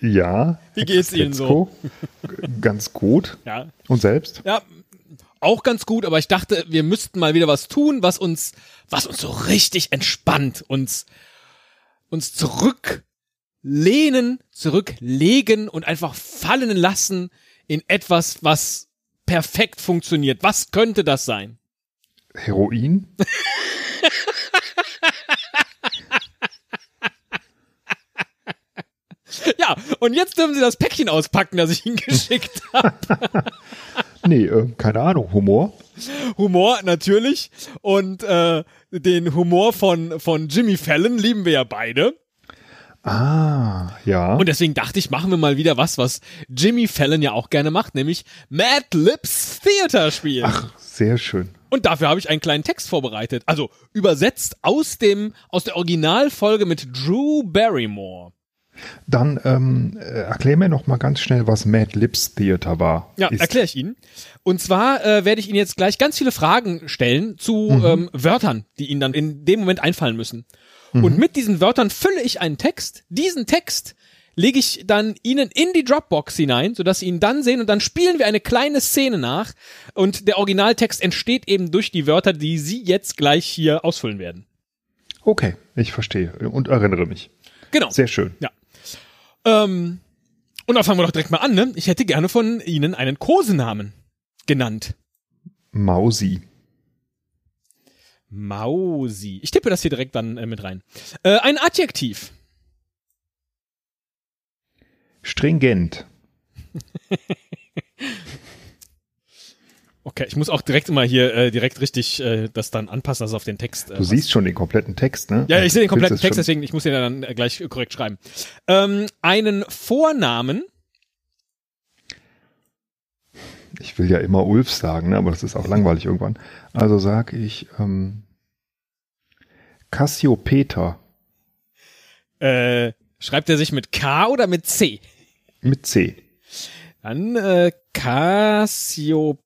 Ja. Wie geht's Ihnen so? Ganz gut. Ja. Und selbst? Ja, auch ganz gut, aber ich dachte, wir müssten mal wieder was tun, was uns, was uns so richtig entspannt, uns, uns zurücklehnen, zurücklegen und einfach fallen lassen in etwas, was perfekt funktioniert. Was könnte das sein? Heroin? Ja, und jetzt dürfen Sie das Päckchen auspacken, das ich Ihnen geschickt habe. nee, äh, keine Ahnung. Humor? Humor natürlich. Und äh, den Humor von, von Jimmy Fallon lieben wir ja beide. Ah, ja. Und deswegen dachte ich, machen wir mal wieder was, was Jimmy Fallon ja auch gerne macht, nämlich Mad Lips Theater spielen. Ach, sehr schön. Und dafür habe ich einen kleinen Text vorbereitet. Also übersetzt aus dem, aus der Originalfolge mit Drew Barrymore. Dann ähm, äh, erklär mir noch mal ganz schnell, was Mad Lips Theater war. Ja, erkläre ich Ihnen. Und zwar äh, werde ich Ihnen jetzt gleich ganz viele Fragen stellen zu Mhm. ähm, Wörtern, die Ihnen dann in dem Moment einfallen müssen. Und mit diesen Wörtern fülle ich einen Text. Diesen Text lege ich dann Ihnen in die Dropbox hinein, sodass Sie ihn dann sehen und dann spielen wir eine kleine Szene nach und der Originaltext entsteht eben durch die Wörter, die Sie jetzt gleich hier ausfüllen werden. Okay, ich verstehe und erinnere mich. Genau. Sehr schön. Ja. Ähm, und dann fangen wir doch direkt mal an, ne? Ich hätte gerne von Ihnen einen Kosenamen genannt. Mausi. Mausi. Ich tippe das hier direkt dann äh, mit rein. Äh, ein Adjektiv. Stringent. Okay, ich muss auch direkt immer hier äh, direkt richtig äh, das dann anpassen, also auf den Text. Äh, Du siehst schon den kompletten Text, ne? ja, ich sehe den kompletten Text, deswegen ich muss den dann äh, gleich korrekt schreiben. Ähm, einen Vornamen. Ich will ja immer Ulf sagen, ne? aber das ist auch langweilig irgendwann. Also sag ich ähm, Cassiopeter Äh, schreibt er sich mit K oder mit C? mit C. Dann äh, Cassiopeter.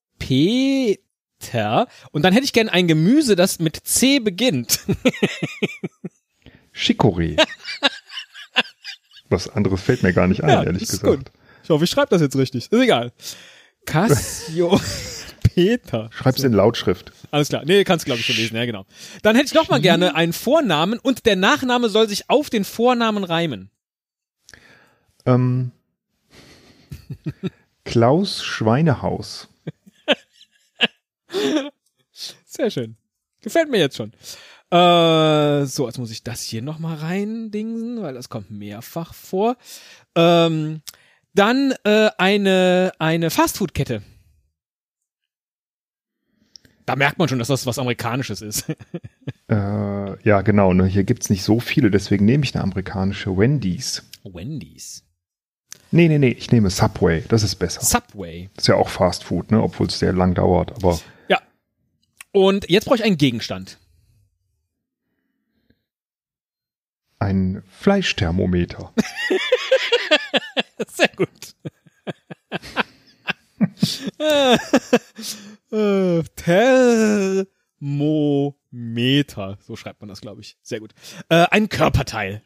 Und dann hätte ich gern ein Gemüse, das mit C beginnt. Chicorée. Was anderes fällt mir gar nicht ein, Ja, ehrlich ist gesagt. gut. Ich hoffe, ich schreibe das jetzt richtig. Ist egal. Cassiopeter. Schreib's in Lautschrift. Alles klar. Nee, kannst glaube ich schon lesen. Ja, genau. Dann hätte ich noch mal gerne einen Vornamen und der Nachname soll sich auf den Vornamen reimen. Ähm, Klaus Schweinehaus. Sehr schön. Gefällt mir jetzt schon. Äh, so, jetzt muss ich das hier noch mal reindingsen, weil das kommt mehrfach vor. Ähm, dann äh, eine, eine Fastfood-Kette. Da merkt man schon, dass das was Amerikanisches ist. Äh, ja, genau. Ne? Hier gibt's nicht so viele, deswegen nehme ich eine amerikanische Wendy's. Wendy's. Nee, nee, nee, ich nehme Subway. Das ist besser. Subway. ist ja auch Fast Food, ne? obwohl es sehr lang dauert. Aber. Und jetzt brauche ich einen Gegenstand. ein Fleischthermometer. Sehr gut. Thermometer. So schreibt man das, glaube ich. Sehr gut. Äh, ein Körperteil.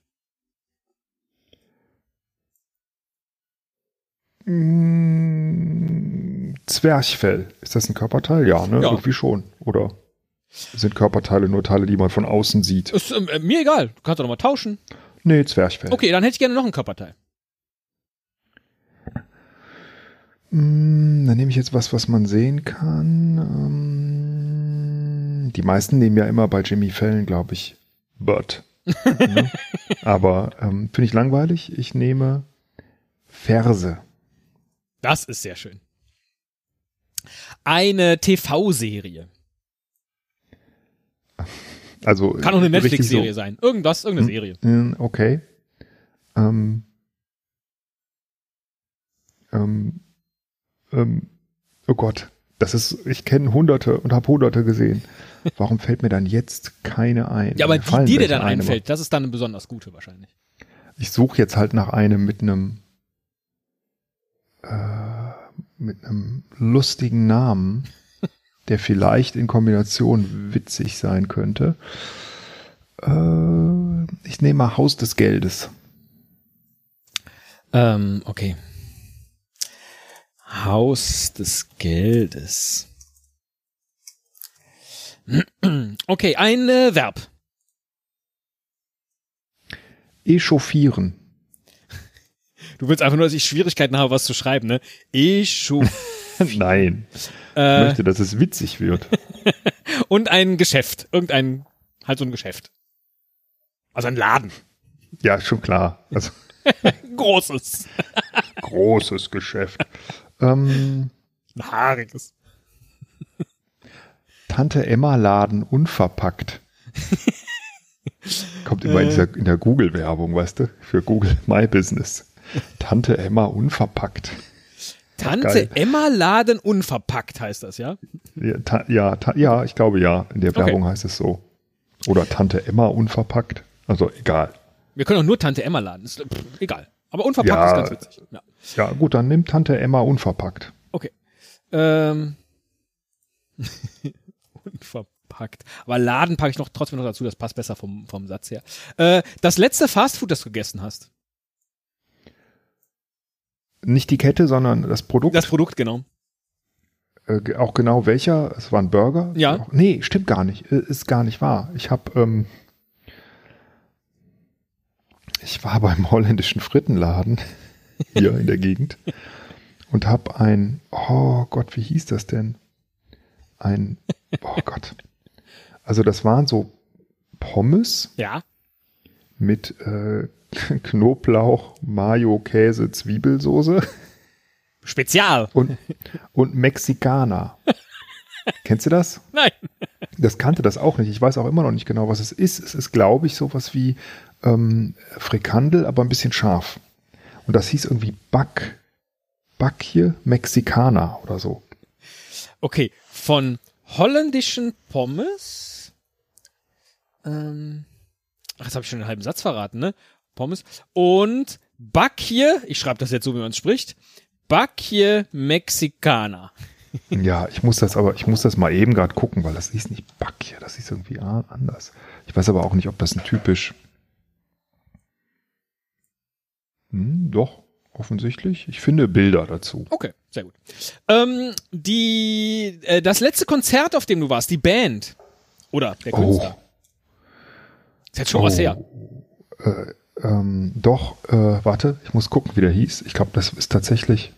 Mm, Zwerchfell. Ist das ein Körperteil? Ja, ne? Ja. Irgendwie schon. Oder sind Körperteile nur Teile, die man von außen sieht? Ist ähm, äh, mir egal. Du kannst doch noch mal tauschen. Nee, Zwerchfell. Okay, dann hätte ich gerne noch ein Körperteil. Mm, dann nehme ich jetzt was, was man sehen kann. Ähm, die meisten nehmen ja immer bei Jimmy Fallon, glaube ich, Butt. ne? Aber ähm, finde ich langweilig. Ich nehme Ferse. Das ist sehr schön. Eine TV-Serie. Also Kann auch eine Netflix-Serie so- sein. Irgendwas, irgendeine Hm. Serie. Mm, Okay. Ähm, ähm, ähm, oh Gott, das ist, ich kenne Hunderte und habe Hunderte gesehen. Warum fällt mir dann jetzt keine ein? Ja, aber die, die dir dann einfällt, das ist dann eine besonders gute wahrscheinlich. Ich suche jetzt halt nach einem mit einem äh, mit einem lustigen Namen, der vielleicht in Kombination witzig sein könnte. Äh, ich nehme mal Haus des Geldes. Ähm, okay. Haus des Geldes. Okay, ein äh, Verb. Echauffieren. Du willst einfach nur, dass ich Schwierigkeiten habe, was zu schreiben, ne? Echauffieren. Nein. Ich Äh, möchte, dass es witzig wird. und ein Geschäft. Irgendein, halt so ein Geschäft. Also ein Laden. Ja, schon klar. Also Großes. großes Geschäft. Ähm, Ein haariges. Tante Emma Laden unverpackt. Kommt immer in, dieser, in der Google-Werbung, weißt du? Für Google My Business. Tante Emma unverpackt. Tante Geil. Emma Laden unverpackt heißt das, ja? Ja, ta, ja, ta, ja, ich glaube ja. In der Okay. Werbung heißt es so. Oder Tante Emma unverpackt. Also egal. Wir können auch nur Tante Emma laden. Ist, pff, egal. Aber unverpackt Ja. ist ganz witzig. Ja. Ja, gut, dann nimmt Tante Emma unverpackt. Okay. Ähm. Unverpackt. Aber Laden packe ich noch trotzdem noch dazu, das passt besser vom, vom Satz her. Äh, das letzte Fastfood, das du gegessen hast. Nicht die Kette, sondern das Produkt. Das Produkt, genau. äh, auch genau welcher? Es war ein Burger? Ja. Auch, nee, stimmt gar nicht. Äh, Ist gar nicht wahr. Ich habe, ähm, ich war beim holländischen Frittenladen hier in der Gegend und habe ein, oh Gott, wie hieß das denn? Ein, oh Gott. Also das waren so Pommes Ja. mit äh, Knoblauch, Mayo, Käse, Zwiebelsoße Spezial. und, und Mexikaner. Kennst du das? Nein. Das kannte das auch nicht. Ich weiß auch immer noch nicht genau, was es ist. Es ist, glaube ich, sowas wie ähm, Frikandel, aber ein bisschen scharf. Und das hieß irgendwie Back, Backje Mexikaner oder so. Okay. Von holländischen Pommes. Ähm, ach, jetzt habe ich schon den halben Satz verraten, ne? Pommes. Und Bakje, ich schreibe das jetzt so, wie man es spricht. Bakje Mexikaner. Ja, ich muss das aber, ich muss das mal eben gerade gucken, weil das hieß nicht Backje, das hieß irgendwie anders. Ich weiß aber auch nicht, ob das ein typisch. Hm, doch, offensichtlich. Ich finde Bilder dazu. Okay, sehr gut. Ähm, die, äh, das letzte Konzert, auf dem du warst, die Band. Oder der Künstler. Ist jetzt schon was her. Ähm, doch, äh, warte, ich muss gucken, wie der hieß. Ich glaube, das ist tatsächlich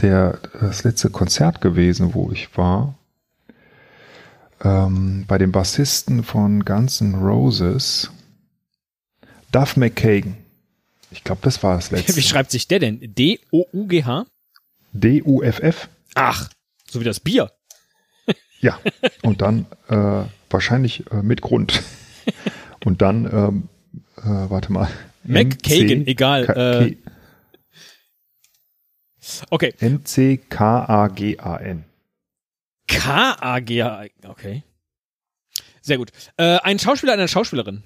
der, das letzte Konzert gewesen, wo ich war. Ähm, bei dem Bassisten von Guns N' Roses, Duff McKagan. Ich glaube, das war das Wie letzte. schreibt sich der denn? D-O-U-G-H? D-U-F-F. Ach, so wie das Bier. Ja, und dann äh, wahrscheinlich äh, mit Grund. Und dann, ähm, äh, warte mal. McKagan, MC egal, K- äh, K- Okay. M-C-K-A-G-A-N. K-A-G-H. Okay. Sehr gut. Äh, ein Schauspieler, eine Schauspielerin.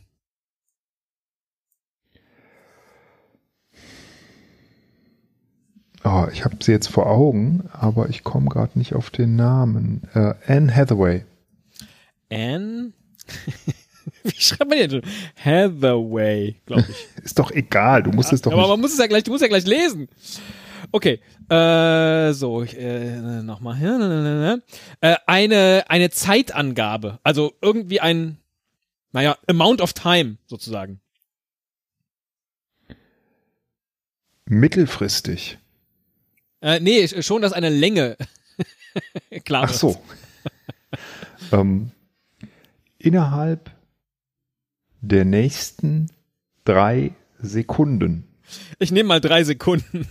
Oh, ich habe sie jetzt vor Augen, aber ich komme gerade nicht auf den Namen. Äh, Anne Hathaway. Anne. Wie schreibt man denn? Hathaway, glaube ich. Ist doch egal, du musst es doch Aber nicht. man muss es ja gleich, du musst ja gleich lesen. Okay, äh, so, äh, nochmal hier. Äh, eine, eine Zeitangabe, also irgendwie ein, naja, Amount of Time sozusagen. Mittelfristig. Äh, nee, schon, dass eine Länge klar Ach so. ähm, innerhalb der nächsten drei Sekunden. Ich nehme mal drei Sekunden.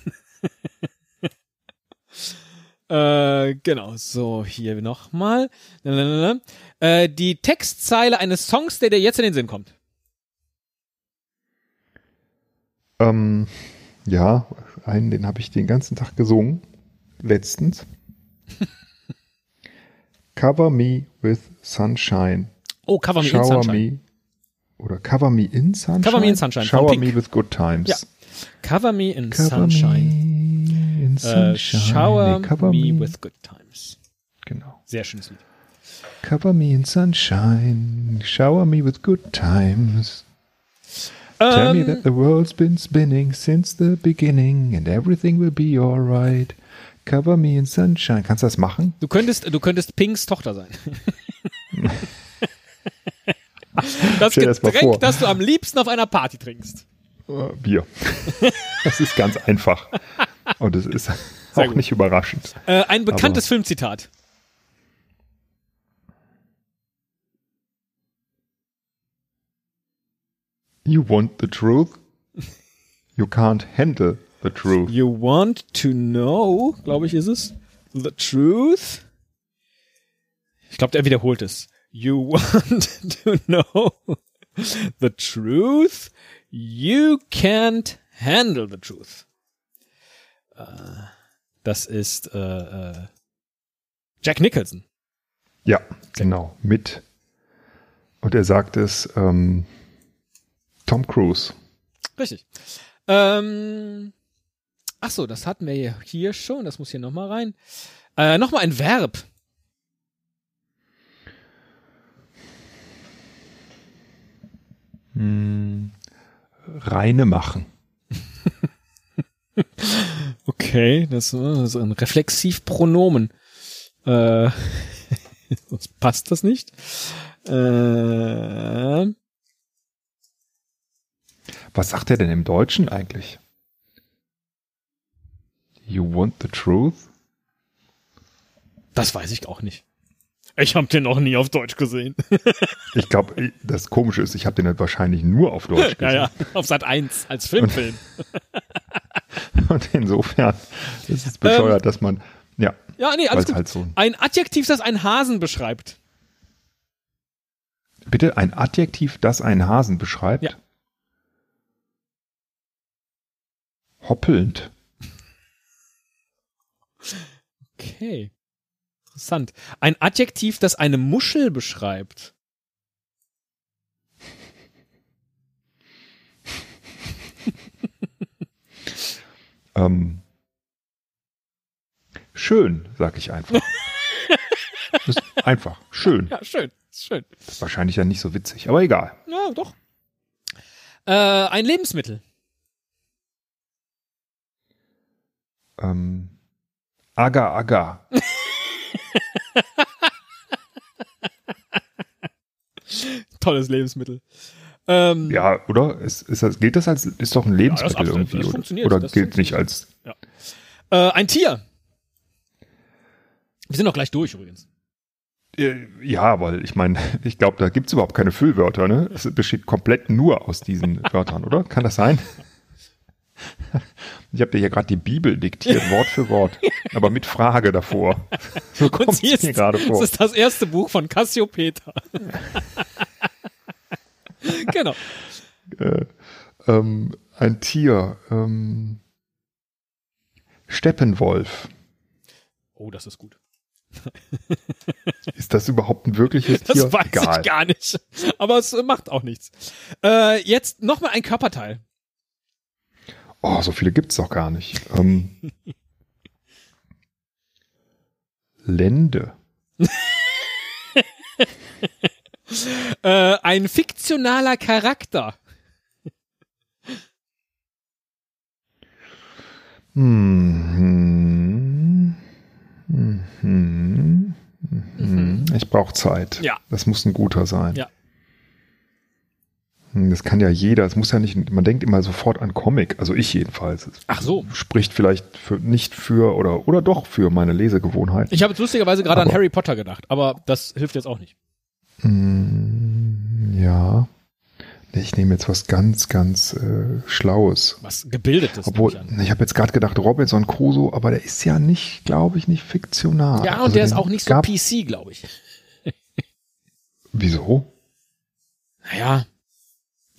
äh, genau, so, hier nochmal. Äh, die Textzeile eines Songs, der dir jetzt in den Sinn kommt. Ähm, ja, einen, den habe ich den ganzen Tag gesungen. Letztens. Cover me with sunshine. Oh, Cover Me in Shower Sunshine. me. Oder Cover me in sunshine. Cover Me in Sunshine Shower me with good times. Ja. Cover Me in Cover Sunshine. me in Äh, sunshine. shower Nee, cover me, me, with good times. Genau. Sehr schönes Lied. Cover me in sunshine. Shower me with good times. Tell me Ähm, that the world's been spinning since the beginning and everything will be alright. Cover me in sunshine. Kannst du das machen? du könntest, du könntest Pinks Tochter sein. das Stell das Getränk, vor. das du am liebsten auf einer Party trinkst. Äh, Bier. das ist ganz einfach. Und es ist auch gut. nicht überraschend. Äh, ein bekanntes Filmzitat. You want the truth? You can't handle the truth. You want to know, glaube ich, ist es. The truth. Ich glaube, der wiederholt es. You want to know the truth. You can't handle the truth. Äh, Das ist äh, äh, Jack Nicholson. Ja, genau. Mit. Und er sagt es ähm, Tom Cruise. Richtig. Ähm, ach so, das hatten wir hier, hier schon. Das muss hier nochmal rein. Äh, nochmal ein Verb. Reine machen. Okay, das äh, ist ein Reflexivpronomen. Äh, sonst passt das nicht. Äh, Was sagt er denn im Deutschen eigentlich? You want the truth? das weiß ich auch nicht. Ich habe den noch nie auf Deutsch gesehen. Ich glaube, das Komische ist, ich habe den halt wahrscheinlich nur auf Deutsch ja, gesehen. ja, auf Sat 1 als Filmfilm. Und insofern ist es bescheuert, dass man, ja, Ja, nee, alles es gut. halt so. Ein Adjektiv, das einen Hasen beschreibt. Bitte ein Adjektiv, das einen Hasen beschreibt. Ja. Hoppelnd. Okay. Interessant. Ein Adjektiv, das eine Muschel beschreibt. Ähm, schön, sag ich einfach. Einfach. Schön. Ja, schön. Schön. Ist wahrscheinlich ja nicht so witzig, aber egal. Ja, doch. Äh, ein Lebensmittel. Ähm, Agar Agar. Tolles Lebensmittel. Ähm, Ja, oder? Ist, ist das, gilt das als, ist doch ein Lebensmittel absolut, irgendwie, das oder? funktioniert, Oder das gilt nicht als, Äh, ein Tier. Wir sind noch gleich durch übrigens. Äh, Ja, weil ich meine, ich glaube, da gibt's überhaupt keine Füllwörter, ne? Es besteht komplett nur aus diesen Wörtern, oder? Kann das sein? Ich habe dir hier gerade die Bibel diktiert, Wort für Wort, aber mit Frage davor. So kommt sie es mir gerade Das vor. ist das erste Buch von Cassiopeia. genau. Äh, ähm, ein Tier, ähm, Steppenwolf. Oh, das ist gut. Ist das überhaupt ein wirkliches Das Tier? weiß Egal. ich gar nicht. Aber es macht auch nichts. Äh, jetzt nochmal ein Körperteil. Oh, so viele gibt's doch gar nicht. Ähm, Lende. Äh, ein fiktionaler Charakter. Mhm. Mhm. Mhm. Ich brauche Zeit. Ja. Das muss ein guter sein. Ja. Hm, Das kann ja jeder. Es muss ja nicht. Man denkt immer sofort an Comic. Also ich jedenfalls. Es Ach so. Spricht vielleicht für, nicht für oder oder doch für meine Lesegewohnheit. Ich habe jetzt lustigerweise gerade an Harry Potter gedacht, aber das hilft jetzt auch nicht. Mm, Ja. Ich nehme jetzt was ganz, ganz äh, Schlaues. Was gebildetes. Obwohl, ich ich habe jetzt gerade gedacht, Robinson Crusoe, aber der ist ja nicht, glaube ich, nicht fiktional. Ja, und Also der ist auch nicht so PC, glaube ich. Wieso? Naja,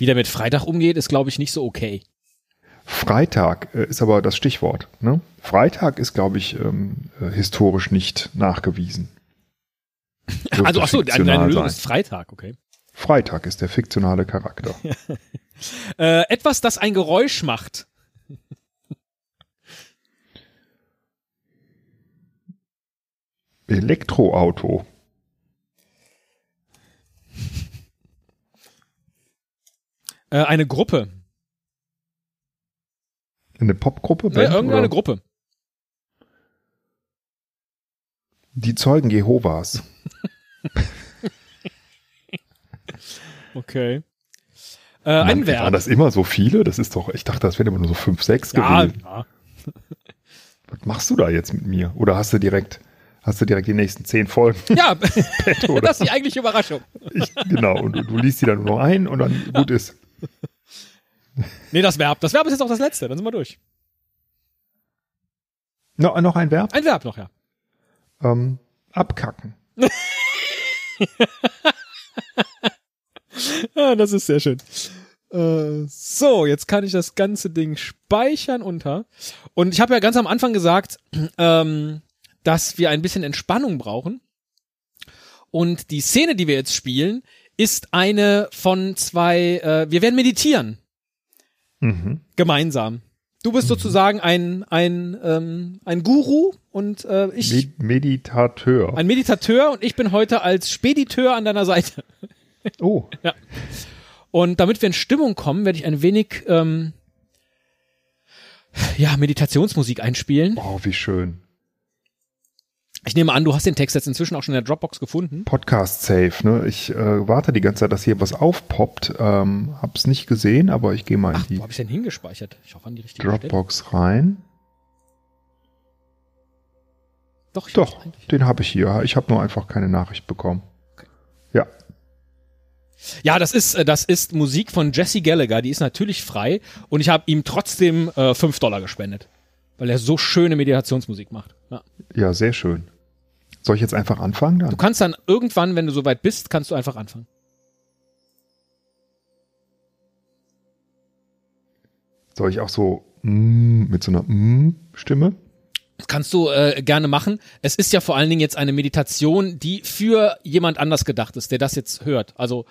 wie der mit Freitag umgeht, ist, glaube ich, nicht so okay. Freitag äh, ist aber das Stichwort. Ne? Freitag ist, glaube ich, ähm, äh, historisch nicht nachgewiesen. Dürfte also, ach so, deine Lösung ist Freitag, okay. Freitag ist der fiktionale Charakter. Äh, etwas, das ein Geräusch macht. Elektroauto. Äh, eine Gruppe. Eine Popgruppe? Ne, Band, irgendeine oder? Gruppe. Die Zeugen Jehovas. Okay. Äh, ein Mann, Verb. Waren das immer so viele? Das ist doch, ich dachte, das wären immer nur so fünf, sechs ja, gewesen. ja. Was machst du da jetzt mit mir? Oder hast du direkt, hast du direkt die nächsten zehn Folgen? ja. oder? das ist die eigentliche Überraschung. Ich, genau, und du, du liest die dann nur noch ein und dann gut ist. Nee, das Verb. Das Verb ist jetzt auch das letzte, dann sind wir durch. No, noch ein Verb? Ein Verb noch, ja. Ähm, abkacken. Ja, das ist sehr schön. Äh, so, jetzt kann ich das ganze Ding speichern unter. Und ich habe ja ganz am Anfang gesagt, ähm, dass wir ein bisschen Entspannung brauchen. Und die Szene, die wir jetzt spielen, ist eine von zwei, äh, wir werden meditieren. Mhm. Gemeinsam. Du bist sozusagen ein, ein, ähm, ein Guru und äh, ich Med Meditateur. ein Meditateur und ich bin heute als Spediteur an deiner Seite. oh, Und damit wir in Stimmung kommen, werde ich ein wenig ähm, ja, Meditationsmusik einspielen. oh, wie schön. Ich nehme an, du hast den Text jetzt inzwischen auch schon in der Dropbox gefunden. Podcast safe, ne? Ich äh, warte die ganze Zeit, dass hier was aufpoppt. Ähm, hab's nicht gesehen, aber ich gehe mal Ach, in wo habe ich denn hingespeichert? Ich hoffe an die die richtige Stelle. Dropbox rein. Doch, Doch, den habe ich hier. Ich habe nur einfach keine Nachricht bekommen. Ja, Ja, das ist äh, das ist Musik von Jesse Gallagher. Die ist natürlich frei und ich habe ihm trotzdem äh, 5 Dollar gespendet, weil er so schöne Meditationsmusik macht. Ja. ja, sehr schön. Soll ich jetzt einfach anfangen Du dann? kannst dann irgendwann, wenn du soweit bist, kannst du einfach anfangen. Soll ich auch so mm, mit so einer mm Stimme? Das kannst du äh, gerne machen. Es ist ja vor allen Dingen jetzt eine Meditation, die für jemand anders gedacht ist, der das jetzt hört. Also,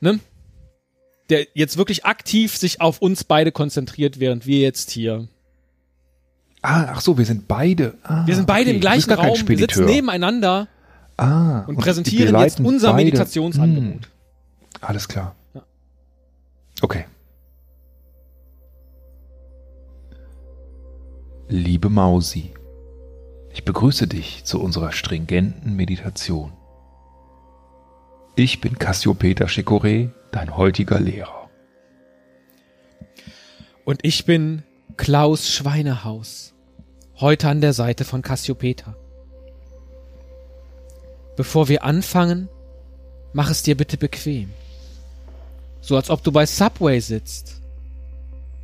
ne? Der jetzt wirklich aktiv sich auf uns beide konzentriert, während wir jetzt hier. Ah, ach so, wir sind beide. Ah, Wir sind beide okay. im gleichen Raum, wir sitzen nebeneinander ah, und wir präsentieren jetzt unser beide- Meditationsangebot. Mm, alles klar. Ja. Okay. Liebe Mausi, ich begrüße dich zu unserer stringenten Meditation. Ich bin Cassiopeter Chicoré, dein heutiger Lehrer. Und ich bin Klaus Schweinehaus, heute an der Seite von Cassiopeter. Bevor wir anfangen, mach es dir bitte bequem. So als ob du bei Subway sitzt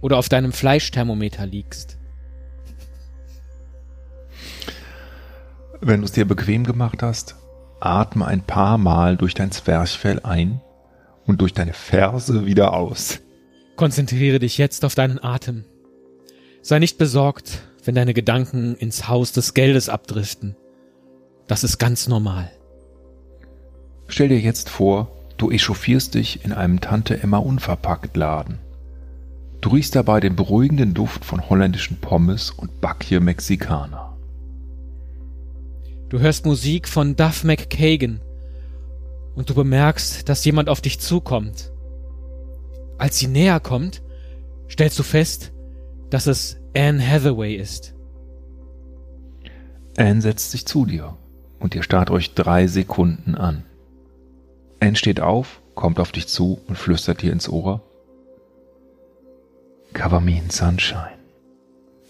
oder auf deinem Fleischthermometer liegst. Wenn du es dir bequem gemacht hast, atme ein paar Mal durch dein Zwerchfell ein und durch deine Ferse wieder aus. Konzentriere dich jetzt auf deinen Atem. Sei nicht besorgt, wenn deine Gedanken ins Haus des Geldes abdriften. Das ist ganz normal. Stell dir jetzt vor, du echauffierst dich in einem Tante Emma unverpackt Laden. Du riechst dabei den beruhigenden Duft von holländischen Pommes und Backje Mexikaner. Du hörst Musik von Duff McKagan und du bemerkst, dass jemand auf dich zukommt. Als sie näher kommt, stellst du fest, dass es Anne Hathaway ist. Anne setzt sich zu dir und ihr starrt euch drei Sekunden an. Anne steht auf, kommt auf dich zu und flüstert dir ins Ohr. Cover me in sunshine.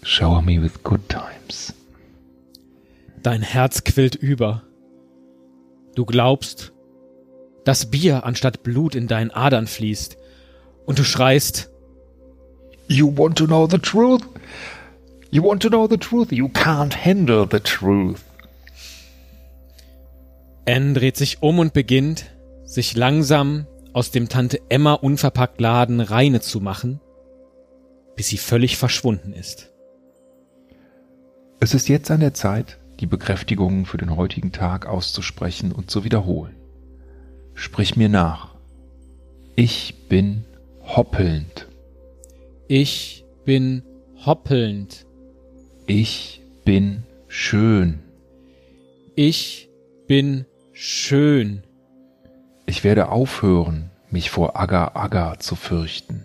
Shower me with good times. Dein Herz quillt über. Du glaubst, dass Bier anstatt Blut in deinen Adern fließt. Und du schreist, You want to know the truth? You want to know the truth? You can't handle the truth. Anne dreht sich um und beginnt, sich langsam aus dem Tante Emma unverpackt Laden reine zu machen, bis sie völlig verschwunden ist. Es ist jetzt an der Zeit, die Bekräftigungen für den heutigen Tag auszusprechen und zu wiederholen. Sprich mir nach. Ich bin hoppelnd. Ich bin hoppelnd. Ich bin schön. Ich bin schön. Ich werde aufhören, mich vor Aga Aga zu fürchten.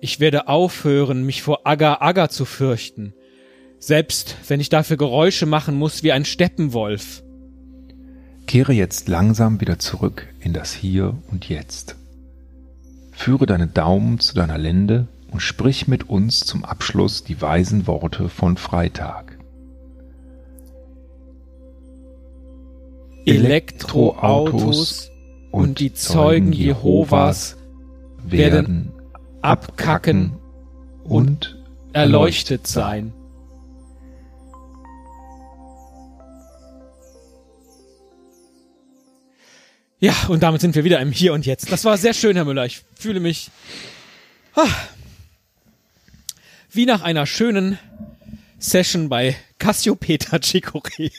Ich werde aufhören, mich vor Aga Aga zu fürchten, selbst wenn ich dafür Geräusche machen muss wie ein Steppenwolf. Kehre jetzt langsam wieder zurück in das Hier und Jetzt. Führe deine Daumen zu deiner Lende und sprich mit uns zum Abschluss die weisen Worte von Freitag. Elektroautos und die Zeugen Jehovas werden abkacken und erleuchtet sein. Ja, und damit sind wir wieder im Hier und Jetzt. Das war sehr schön, Herr Müller. Ich fühle mich ah, wie nach einer schönen Session bei Cassiopeia Chicoré.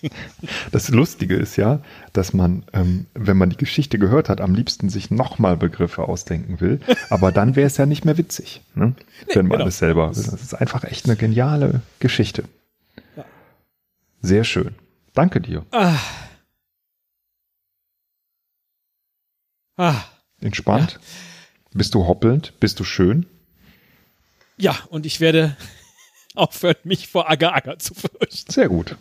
Das Lustige ist ja, dass man, ähm, wenn man die Geschichte gehört hat, am liebsten sich nochmal Begriffe ausdenken will. Aber dann wäre es ja nicht mehr witzig, ne? Nee, wenn man genau. alles selber. Das ist einfach echt eine geniale Geschichte. Ja. Sehr schön. Danke dir. Ah. Ah. Entspannt? Ja. Bist du hoppelnd? Bist du schön? Ja, und ich werde aufhören, mich vor Aga Aga zu fürchten. Sehr gut.